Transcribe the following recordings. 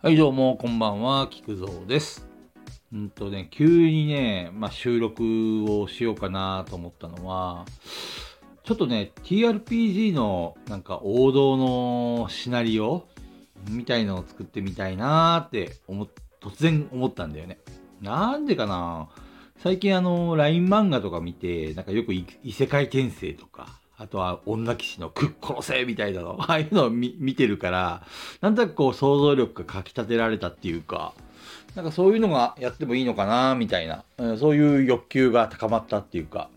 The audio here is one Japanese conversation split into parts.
はい、どうも、こんばんは、菊蔵です。うんとね、急にね、まあ、収録をしようかなと思ったのは、ちょっとね、TRPG のなんか王道のシナリオみたいのを作ってみたいなって思っ、突然思ったんだよね。なんでかな？最近あの、LINE 漫画とか見て、なんかよく異世界転生とか、あとは女騎士のくっ殺せみたいなの、ああいうのを見てるから、なんとなくこう想像力がかきたてられたっていうか、なんかそういうのがやってもいいのかなみたいな、そういう欲求が高まったっていうか、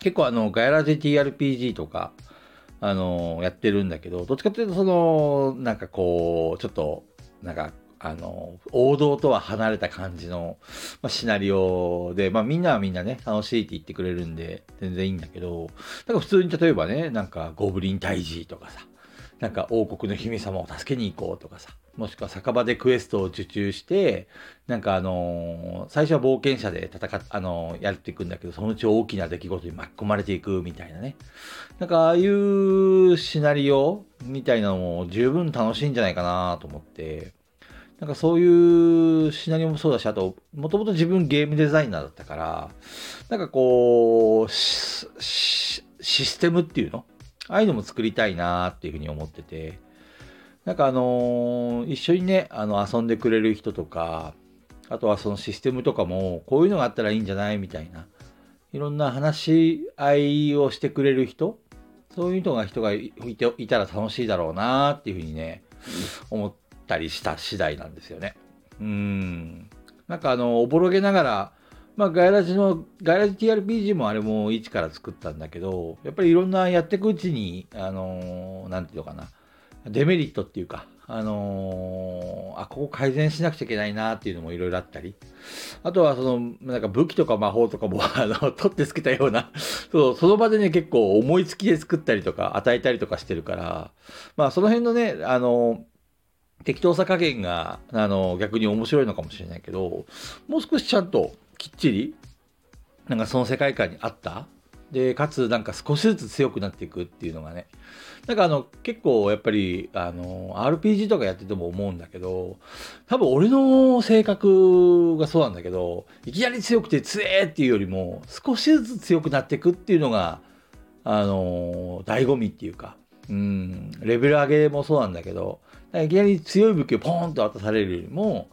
結構あの、ガヤラジ TRPG とか、あのやってるんだけど、どっちかっていうとその、なんかこう、ちょっと、なんか、あの、王道とは離れた感じの、まあ、シナリオで、まあみんなはみんなね、楽しいって言ってくれるんで、全然いいんだけど、なんか普通に例えばね、なんかゴブリン退治とかさ、なんか王国の姫様を助けに行こうとかさ、もしくは酒場でクエストを受注して、なんかあのー最初は冒険者で戦っ、あのーやっていくんだけど、そのうち大きな出来事に巻き込まれていくみたいなね。なんかああいうシナリオみたいなのも十分楽しいんじゃないかなと思って、なんかそういうシナリオもそうだし、あと、もともと自分ゲームデザイナーだったから、なんかこう、システムっていうの？ああいうのも作りたいなっていうふうに思ってて、なんかあのー一緒にね、あの遊んでくれる人とか、あとはそのシステムとかも、こういうのがあったらいいんじゃないみたいな、いろんな話し合いをしてくれる人、そういう人が人がいていたら楽しいだろうなっていうふうにね、思ってたりした次第なんですよね。うん。なんかあの、おぼろげながら、まあ、ガイラジの、ガイラジ TRPG もあれも一から作ったんだけど、やっぱりいろんなやっていくうちに、あのーなんていうのかな、デメリットっていうか、あのーあ、ここ改善しなくちゃいけないなっていうのもいろいろあったり、あとはその、なんか武器とか魔法とかも、あの、取ってつけたような、そう、その場でね、結構思いつきで作ったりとか、与えたりとかしてるから、まあ、その辺のね、あの適当さ加減が、あの、逆に面白いのかもしれないけど、もう少しちゃんときっちり、なんかその世界観に合った、で、かつなんか少しずつ強くなっていくっていうのがね、なんかあの、結構やっぱり、あの、RPG とかやってても思うんだけど、多分俺の性格がそうなんだけど、いきなり強くて強えっていうよりも、少しずつ強くなっていくっていうのが、あの、醍醐味っていうか、うん、レベル上げもそうなんだけど、いきなり強い武器をポーンと渡されるよりも、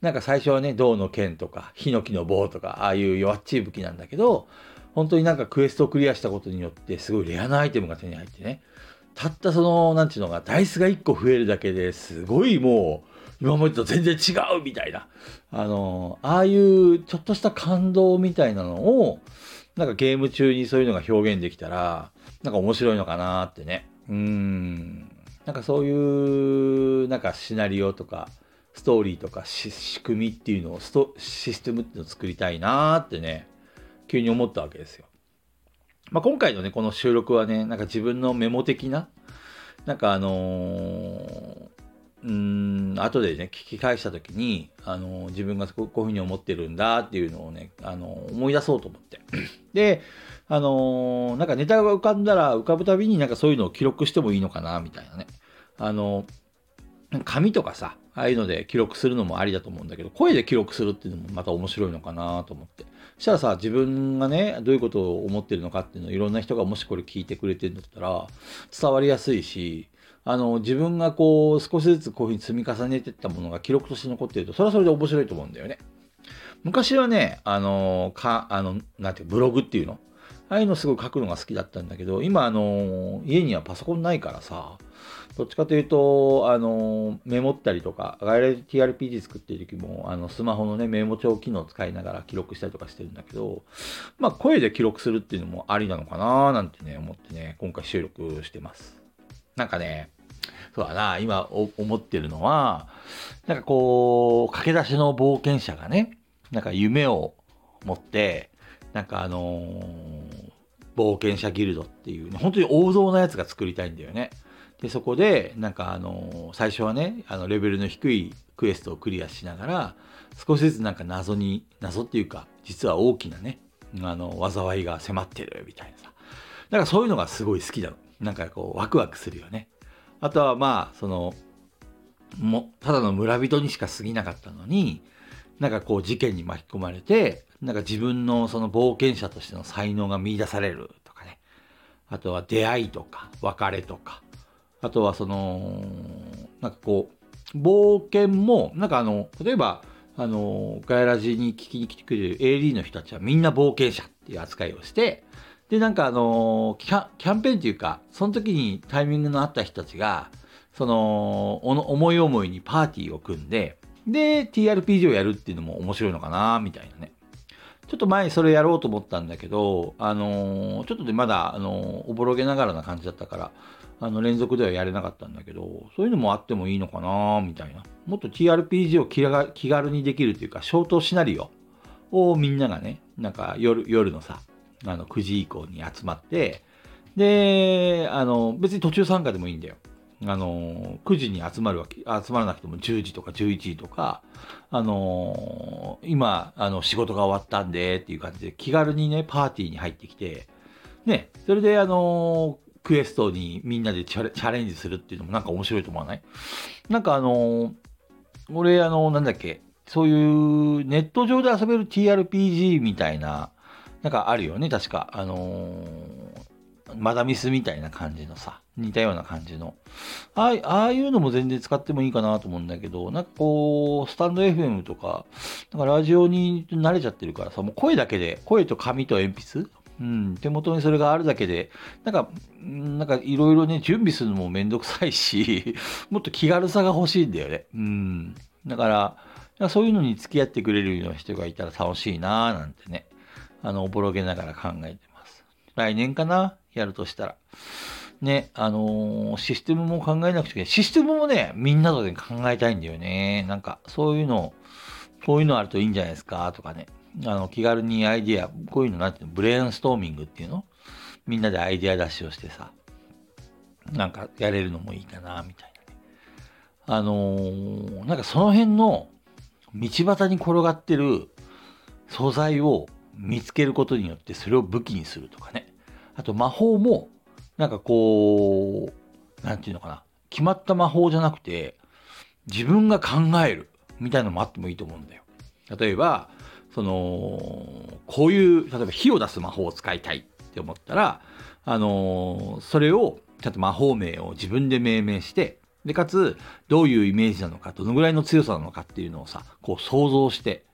なんか最初はね、銅の剣とか、ヒノキの棒とか、ああいう弱っちい武器なんだけど、本当になんかクエストをクリアしたことによって、すごいレアなアイテムが手に入ってね、たったその、なんていうのが、ダイスが1個増えるだけですごいもう、今までと全然違うみたいな、あの、ああいうちょっとした感動みたいなのを、なんかゲーム中にそういうのが表現できたら、なんか面白いのかなってね。うーん。なんかそういう、なんかシナリオとか、ストーリーとか仕組みっていうのをスト、システムっていうのを作りたいなーってね、急に思ったわけですよ。まあ、今回のね、この収録はね、なんか自分のメモ的な、なんかあのーうん、後でね、聞き返したときに、あのー自分がこういうふうに思ってるんだっていうのをね、あのー思い出そうと思って。で、あのなんかネタが浮かんだら浮かぶたびになんかそういうのを記録してもいいのかな、みたいなね。あの紙とかさ、ああいうので記録するのもありだと思うんだけど、声で記録するっていうのもまた面白いのかなと思って。そしたらさ、自分がね、どういうことを思ってるのかっていうのをいろんな人がもしこれ聞いてくれてるんだったら、伝わりやすいし、あの、自分がこう、少しずつこういうふうに積み重ねてったものが記録として残ってると、それはそれで面白いと思うんだよね。昔はね、あの、か、あの、なんていう、ブログっていうの？ああいうのすごい書くのが好きだったんだけど、今、あの、家にはパソコンないからさ、どっちかというと、あの、メモったりとか、外来 TRPG 作ってる時も、あの、スマホのね、メモ帳機能を使いながら記録したりとかしてるんだけど、まあ、声で記録するっていうのもありなのかななんてね、思ってね、今回収録してます。なんかね、そうだな、今思ってるのは、なんかこう、駆け出しの冒険者がね、なんか夢を持って、なんかあのー冒険者ギルドっていう、ね、本当に王道なやつが作りたいんだよね。で、そこで、なんかあの最初はね、あの、レベルの低いクエストをクリアしながら、少しずつなんか謎に、謎っていうか、実は大きなね、あの、災いが迫ってるみたいなさ。だからそういうのがすごい好きなの。なんかこう、ワクワクするよね。あとはまあ、その、もただの村人にしか過ぎなかったのに、なんかこう事件に巻き込まれて、なんか自分のその冒険者としての才能が見出されるとかね。あとは出会いとか別れとか。あとはその、なんかこう、冒険も、なんかあの、例えば、あの、ガイラジに聞きに来てくれる AD の人たちはみんな冒険者っていう扱いをして、で、なんかあのキャ、キャンペーンっていうか、その時にタイミングのあった人たちが、その、思い思いにパーティーを組んで、で、TRPG をやるっていうのも面白いのかな、みたいなね。ちょっと前にそれやろうと思ったんだけど、あのー、ちょっとでまだ、あのー、おぼろげながらな感じだったから、あの、連続ではやれなかったんだけど、そういうのもあってもいいのかな、みたいな。もっと TRPG を気軽にできるというか、ショートシナリオをみんながね、なんか夜、夜のさ、あの、9時以降に集まって、で、あの、別に途中参加でもいいんだよ。あの、9時に集まるわけ、集まらなくても10時とか11時とか、あの、今、あの、仕事が終わったんで、っていう感じで気軽にね、パーティーに入ってきて、ね、それであの、クエストにみんなでチャレンジするっていうのもなんか面白いと思わない？なんかあの、俺あの、なんだっけ、そういうネット上で遊べる TRPG みたいな、なんかあるよね、確か。あのマダミスみたいな感じのさ、似たような感じの。あああいうのも全然使ってもいいかなと思うんだけど、なんかこう、スタンド FM とか、なんかラジオに慣れちゃってるからさ、もう声だけで、声と紙と鉛筆？うん、手元にそれがあるだけで、なんか、なんかいろいろね、準備するのもめんどくさいし、もっと気軽さが欲しいんだよね。うん。だから、そういうのに付き合ってくれるような人がいたら楽しいなぁなんてね、あの、おぼろげながら考えてます。来年かな？やるとしたら。ね、あのー、システムも考えなくちゃいけない。システムもね、みんなとで考えたいんだよね。なんか、そういうの、そういうのあるといいんじゃないですか？とかね。あの、気軽にアイディア、こういうのなんていうの、ブレインストーミングっていうの？みんなでアイディア出しをしてさ、なんかやれるのもいいかな、みたいなね。あのー、なんかその辺の道端に転がってる素材を見つけることによってそれを武器にするとかね。あと魔法も、なんかこう、なんていうのかな？決まった魔法じゃなくて、自分が考えるみたいなのもあってもいいと思うんだよ。例えば、その、こういう、例えば火を出す魔法を使いたいって思ったら、あのー、それを、ちゃんと魔法名を自分で命名して、で、かつ、どういうイメージなのか、どのぐらいの強さなのかっていうのをさ、こう想像して、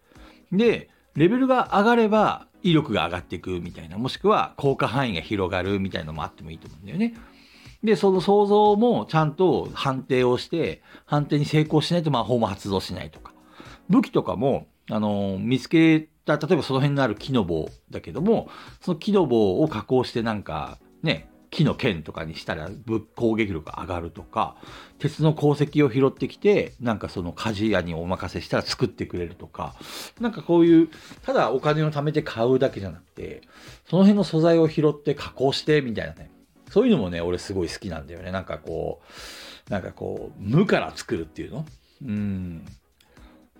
で、レベルが上がれば、威力が上がっていくみたいな、もしくは効果範囲が広がるみたいなのもあってもいいと思うんだよね。で、その想像もちゃんと判定をして、判定に成功しないと魔法も発動しないとか。武器とかも、あの、見つけた、例えばその辺にある木の棒だけども、その木の棒を加工してなんか、ね、木の剣とかにしたら攻撃力が上がるとか、鉄の鉱石を拾ってきて、なんかその鍛冶屋にお任せしたら作ってくれるとか、なんかこういう、ただお金を貯めて買うだけじゃなくて、その辺の素材を拾って加工してみたいなね。そういうのもね、俺すごい好きなんだよね。なんかこう、なんかこう、無から作るっていうの？うん。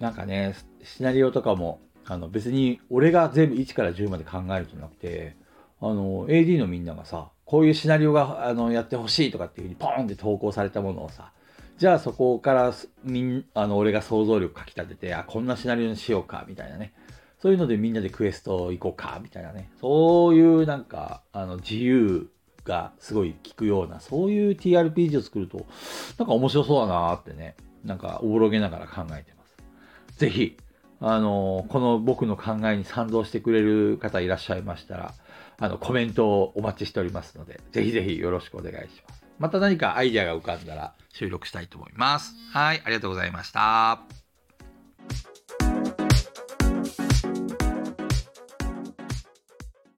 なんかね、シナリオとかも、あの別に俺が全部1から10まで考えるんじゃなくて、あの、AD のみんながさ、こういうシナリオがあのやってほしいとかっていうふうにポーンって投稿されたものをさ、じゃあそこからみん、あの、俺が想像力かき立てて、あ、こんなシナリオにしようか、みたいなね。そういうのでみんなでクエスト行こうか、みたいなね。そういうなんか、あの、自由がすごい効くような、そういう TRPG を作ると、なんか面白そうだなーってね、なんかおぼろげながら考えて。ぜひ、あの、この僕の考えに賛同してくれる方いらっしゃいましたら、あの、コメントをお待ちしておりますので、ぜひぜひよろしくお願いします。また何かアイデアが浮かんだら収録したいと思います。はい、ありがとうございました。